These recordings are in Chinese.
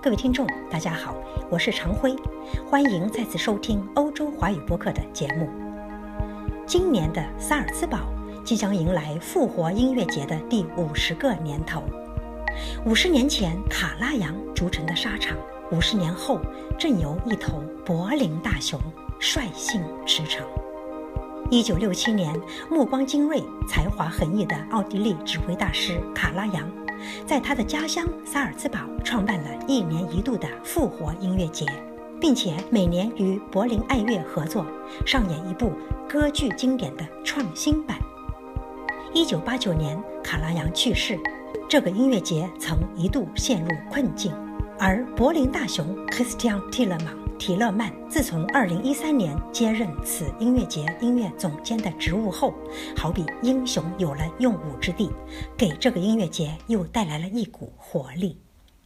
各位听众，大家好，我是常辉，欢迎再次收听欧洲华语播客的节目。今年的萨尔茨堡即将迎来复活音乐节的第五十个年头。五十年前，卡拉扬筑成的沙场，五十年后，正由一头柏林大熊率性驰骋。一九六七年，目光精锐、才华横溢的奥地利指挥大师卡拉扬。在他的家乡萨尔茨堡创办了一年一度的复活音乐节，并且每年与柏林爱乐合作上演一部歌剧经典的创新版。一九八九年，卡拉扬去世，这个音乐节曾一度陷入困境，而柏林大熊 Christian Tillemann。提勒曼自从2013年接任此音乐节音乐总监的职务后，好比英雄有了用武之地，给这个音乐节又带来了一股活力。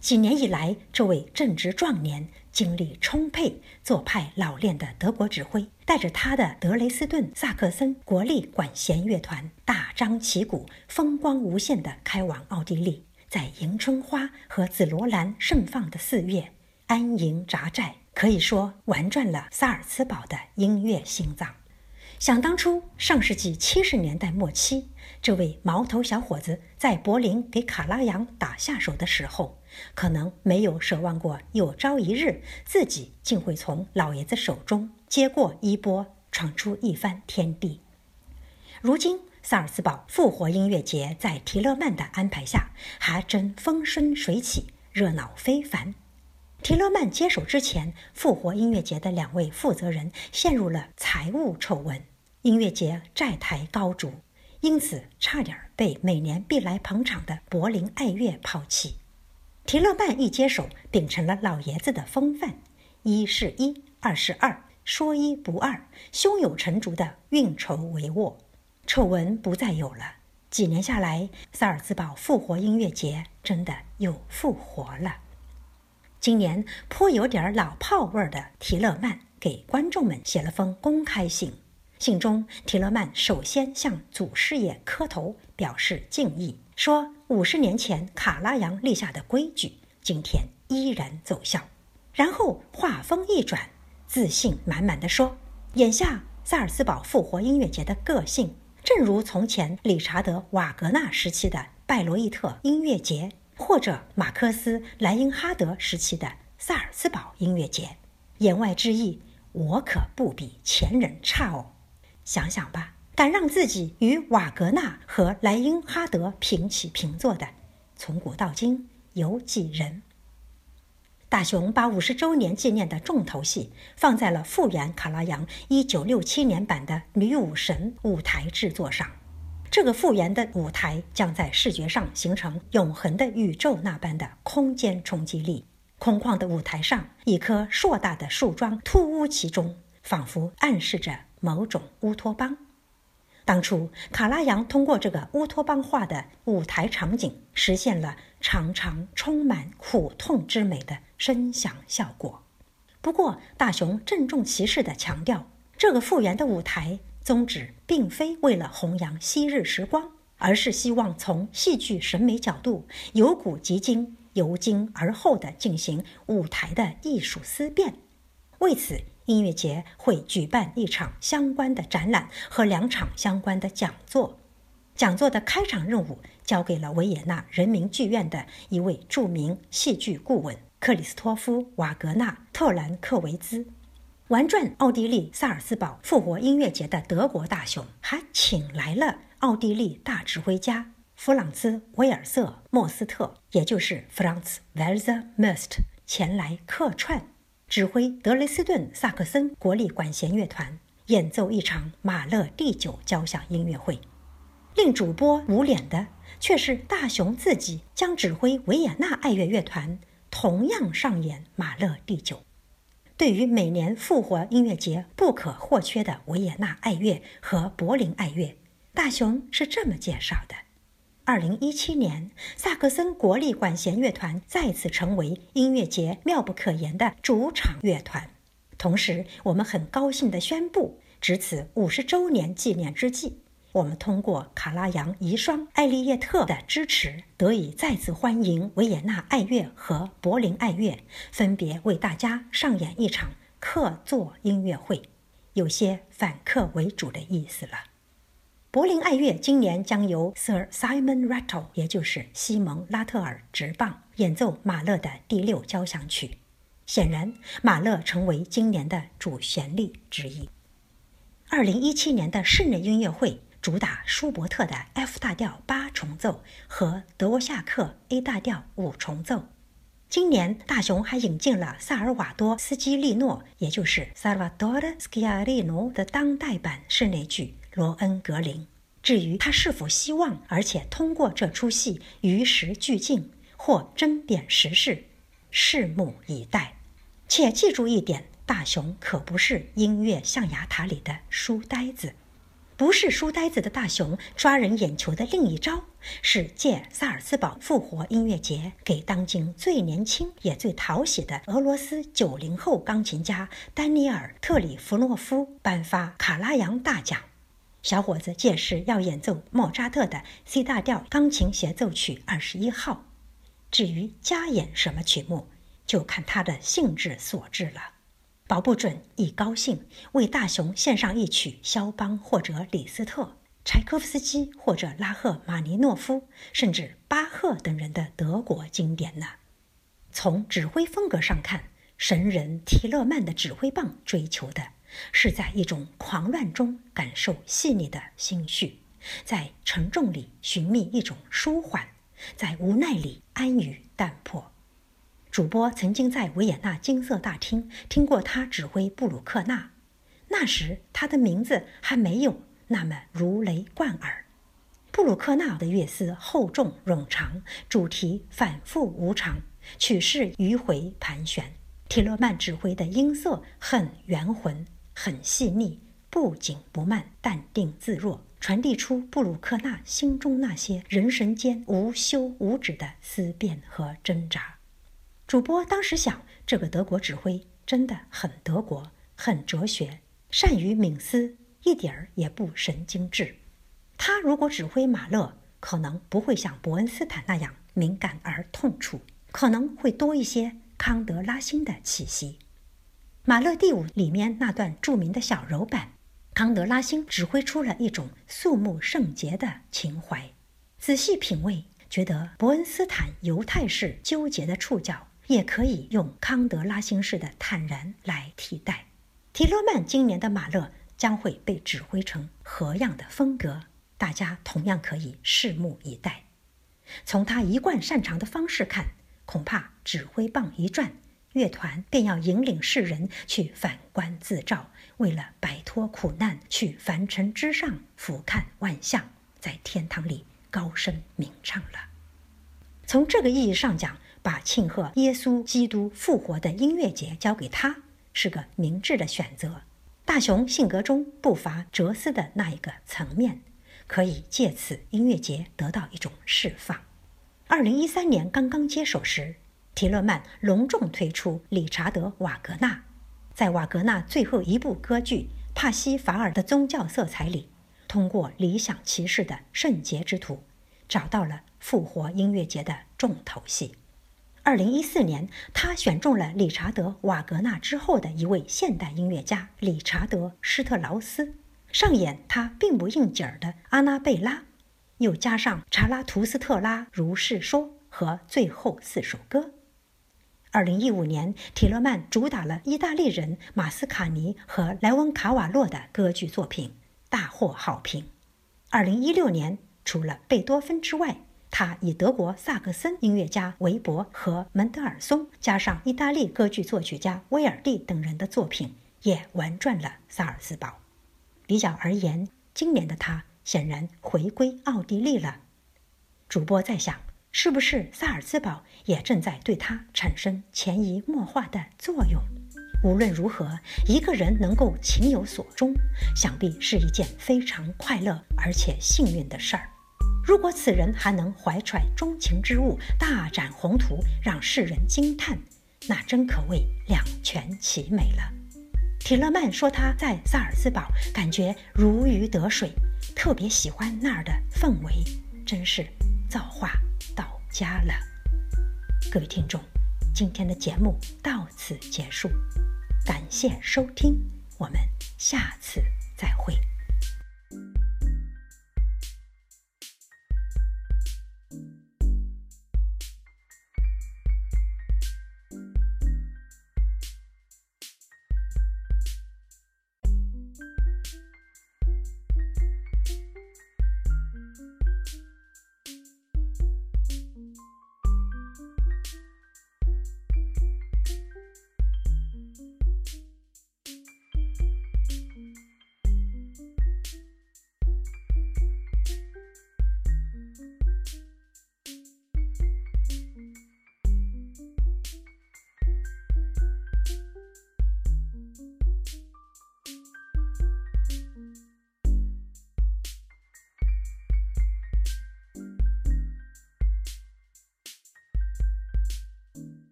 几年以来，这位正值壮年、精力充沛、做派老练的德国指挥，带着他的德雷斯顿萨克森国立管弦乐团大张旗鼓、风光无限地开往奥地利，在迎春花和紫罗兰盛放的四月，安营扎寨。可以说玩转了萨尔茨堡的音乐心脏。想当初，上世纪七十年代末期，这位毛头小伙子在柏林给卡拉扬打下手的时候，可能没有奢望过有朝一日自己竟会从老爷子手中接过衣钵，闯出一番天地。如今，萨尔茨堡复活音乐节在提勒曼的安排下，还真风生水起，热闹非凡。提勒曼接手之前，复活音乐节的两位负责人陷入了财务丑闻，音乐节债台高筑，因此差点被每年必来捧场的柏林爱乐抛弃。提勒曼一接手，秉承了老爷子的风范，一是一，二是二，说一不二，胸有成竹的运筹帷幄，丑闻不再有了。几年下来，萨尔茨堡复活音乐节真的又复活了。今年颇有点老炮味儿的提勒曼给观众们写了封公开信，信中提勒曼首先向祖师爷磕头表示敬意，说五十年前卡拉扬立下的规矩，今天依然奏效。然后话锋一转，自信满满的说：“眼下萨尔茨堡复活音乐节的个性，正如从前理查德瓦格纳时期的拜罗伊特音乐节。”或者马克思莱因哈德时期的萨尔茨堡音乐节，言外之意，我可不比前人差哦。想想吧，敢让自己与瓦格纳和莱因哈德平起平坐的，从古到今有几人？大雄把五十周年纪念的重头戏放在了复原卡拉扬一九六七年版的《女武神》舞台制作上。这个复原的舞台将在视觉上形成永恒的宇宙那般的空间冲击力。空旷的舞台上，一棵硕大的树桩突兀其中，仿佛暗示着某种乌托邦。当初卡拉扬通过这个乌托邦化的舞台场景，实现了常常充满苦痛之美的声响效果。不过，大雄郑重其事地强调，这个复原的舞台。宗旨并非为了弘扬昔日时光，而是希望从戏剧审美角度，由古及今，由今而后的进行舞台的艺术思辨。为此，音乐节会举办一场相关的展览和两场相关的讲座。讲座的开场任务交给了维也纳人民剧院的一位著名戏剧顾问克里斯托夫·瓦格纳特兰克维兹。玩转奥地利萨尔茨堡复活音乐节的德国大熊，还请来了奥地利大指挥家弗朗兹·威尔瑟·莫斯特，也就是 Franz Walzer Most，前来客串，指挥德累斯顿萨克森国立管弦乐团演奏一场马勒第九交响音乐会。令主播捂脸的，却是大熊自己将指挥维也纳爱乐乐团同样上演马勒第九。对于每年复活音乐节不可或缺的维也纳爱乐和柏林爱乐，大雄是这么介绍的：二零一七年，萨克森国立管弦乐团再次成为音乐节妙不可言的主场乐团。同时，我们很高兴地宣布，值此五十周年纪念之际，我们通过卡拉扬遗孀艾丽叶特的支持，得以再次欢迎维也纳爱乐和柏林爱乐，分别为大家上演一场客座音乐会，有些反客为主的意思了。柏林爱乐今年将由 Sir Simon Rattle，也就是西蒙拉特尔执棒演奏马勒的第六交响曲。显然，马勒成为今年的主旋律之一。二零一七年的室内音乐会主打舒伯特的 F 大调八重奏和德沃夏克 A 大调五重奏。今年大熊还引进了萨尔瓦多斯基利诺，也就是 Salvatore Sciarino 的当代版室内剧。罗恩格林，至于他是否希望，而且通过这出戏与时俱进或争辩时事，拭目以待。且记住一点，大雄可不是音乐象牙塔里的书呆子，不是书呆子的大雄抓人眼球的另一招，是借萨尔茨堡复活音乐节，给当今最年轻也最讨喜的俄罗斯九零后钢琴家丹尼尔·特里弗诺夫颁发卡拉扬大奖。小伙子届时要演奏莫扎特的 C 大调钢琴协奏曲二十一号，至于加演什么曲目，就看他的兴致所致了。保不准一高兴为大雄献上一曲肖邦或者李斯特、柴可夫斯基或者拉赫玛尼诺夫，甚至巴赫等人的德国经典呢。从指挥风格上看，神人提勒曼的指挥棒追求的。是在一种狂乱中感受细腻的心绪，在沉重里寻觅一种舒缓，在无奈里安于淡泊。主播曾经在维也纳金色大厅听过他指挥布鲁克纳，那时他的名字还没有那么如雷贯耳。布鲁克纳的乐思厚重冗长，主题反复无常，曲式迂回盘旋。提勒曼指挥的音色很圆浑。很细腻，不紧不慢，淡定自若，传递出布鲁克纳心中那些人神间无休无止的思辨和挣扎。主播当时想，这个德国指挥真的很德国，很哲学，善于冥思，一点儿也不神经质。他如果指挥马勒，可能不会像伯恩斯坦那样敏感而痛楚，可能会多一些康德拉辛的气息。马勒第五里面那段著名的小柔版，康德拉辛指挥出了一种肃穆圣洁的情怀。仔细品味，觉得伯恩斯坦犹太式纠结的触角，也可以用康德拉辛式的坦然来替代。提勒曼今年的马勒将会被指挥成何样的风格？大家同样可以拭目以待。从他一贯擅长的方式看，恐怕指挥棒一转。乐团便要引领世人去反观自照，为了摆脱苦难，去凡尘之上俯瞰万象，在天堂里高声鸣唱了。从这个意义上讲，把庆贺耶稣基督复活的音乐节交给他，是个明智的选择。大雄性格中不乏哲思的那一个层面，可以借此音乐节得到一种释放。二零一三年刚刚接手时。提勒曼隆重推出理查德·瓦格纳，在瓦格纳最后一部歌剧《帕西法尔》的宗教色彩里，通过理想骑士的圣洁之徒，找到了复活音乐节的重头戏。二零一四年，他选中了理查德·瓦格纳之后的一位现代音乐家理查德·施特劳斯，上演他并不应景儿的《阿娜贝拉》，又加上查拉图斯特拉如是说和最后四首歌。二零一五年，提勒曼主打了意大利人马斯卡尼和莱翁卡瓦洛的歌剧作品，大获好评。二零一六年，除了贝多芬之外，他以德国萨克森音乐家韦伯和门德尔松，加上意大利歌剧作曲家威尔第等人的作品，也玩转了萨尔茨堡。比较而言，今年的他显然回归奥地利了。主播在想。是不是萨尔茨堡也正在对他产生潜移默化的作用？无论如何，一个人能够情有所钟，想必是一件非常快乐而且幸运的事儿。如果此人还能怀揣钟情之物，大展宏图，让世人惊叹，那真可谓两全其美了。提勒曼说他在萨尔茨堡感觉如鱼得水，特别喜欢那儿的氛围，真是造化到家了。各位听众，今天的节目到此结束，感谢收听，我们下次。